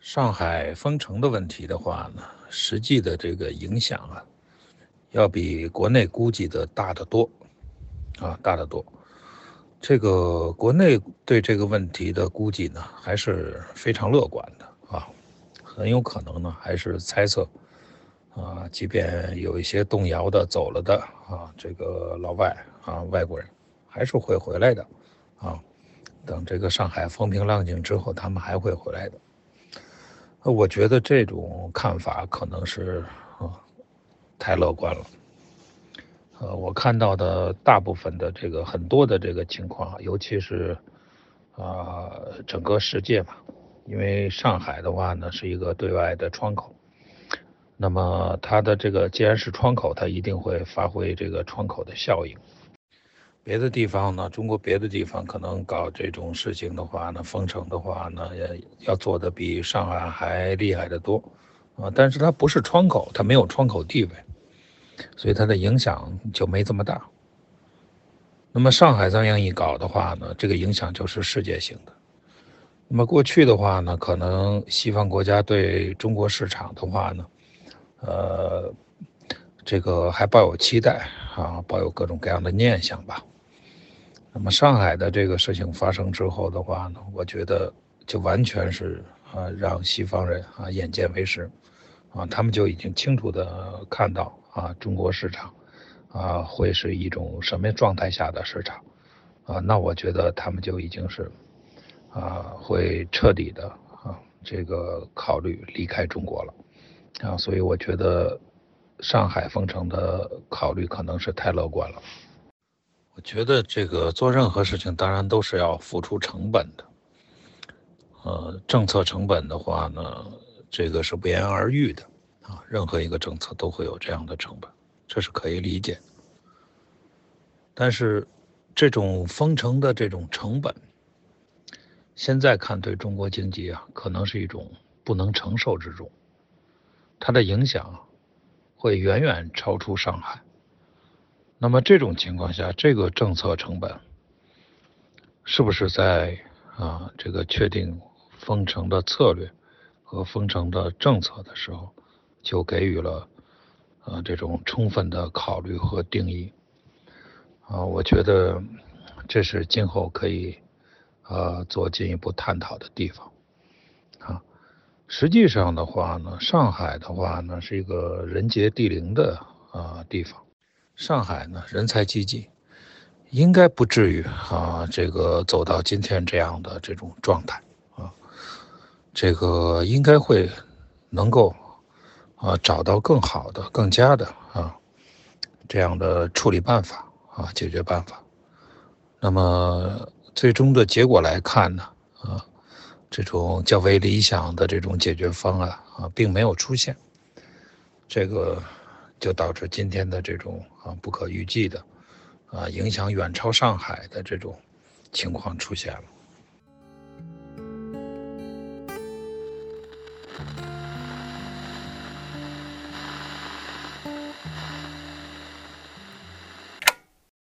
上海封城的问题的话呢，实际的这个影响啊，要比国内估计的大得多，啊，大得多。这个国内对这个问题的估计呢，还是非常乐观的啊，很有可能呢，还是猜测啊，即便有一些动摇的走了的啊，这个老外啊，外国人还是会回来的啊。等这个上海风平浪静之后，他们还会回来的。我觉得这种看法可能是啊，太乐观了。呃，我看到的大部分的这个很多的这个情况，尤其是啊整个世界吧，因为上海的话呢是一个对外的窗口，那么它的这个既然是窗口，它一定会发挥这个窗口的效应。别的地方呢，中国别的地方可能搞这种事情的话呢，封城的话呢，要做的比上海还厉害的多啊，但是它不是窗口，它没有窗口地位。所以它的影响就没这么大。那么上海这样一搞的话呢，这个影响就是世界性的。那么过去的话呢，可能西方国家对中国市场的话呢，呃，这个还抱有期待啊，抱有各种各样的念想吧。那么上海的这个事情发生之后的话呢，我觉得就完全是啊，让西方人啊眼见为实啊，他们就已经清楚的看到。啊，中国市场，啊，会是一种什么状态下的市场？啊，那我觉得他们就已经是，啊，会彻底的啊，这个考虑离开中国了，啊，所以我觉得上海封城的考虑可能是太乐观了。我觉得这个做任何事情当然都是要付出成本的，呃，政策成本的话呢，这个是不言而喻的。啊，任何一个政策都会有这样的成本，这是可以理解。但是，这种封城的这种成本，现在看对中国经济啊，可能是一种不能承受之重。它的影响会远远超出上海。那么这种情况下，这个政策成本是不是在啊这个确定封城的策略和封城的政策的时候？就给予了，啊，这种充分的考虑和定义，啊，我觉得这是今后可以，呃，做进一步探讨的地方，啊，实际上的话呢，上海的话呢是一个人杰地灵的啊地方，上海呢人才济济，应该不至于啊这个走到今天这样的这种状态，啊，这个应该会能够。啊，找到更好的、更加的啊这样的处理办法啊，解决办法。那么最终的结果来看呢，啊，这种较为理想的这种解决方案啊，并没有出现，这个就导致今天的这种啊不可预计的啊影响远超上海的这种情况出现了。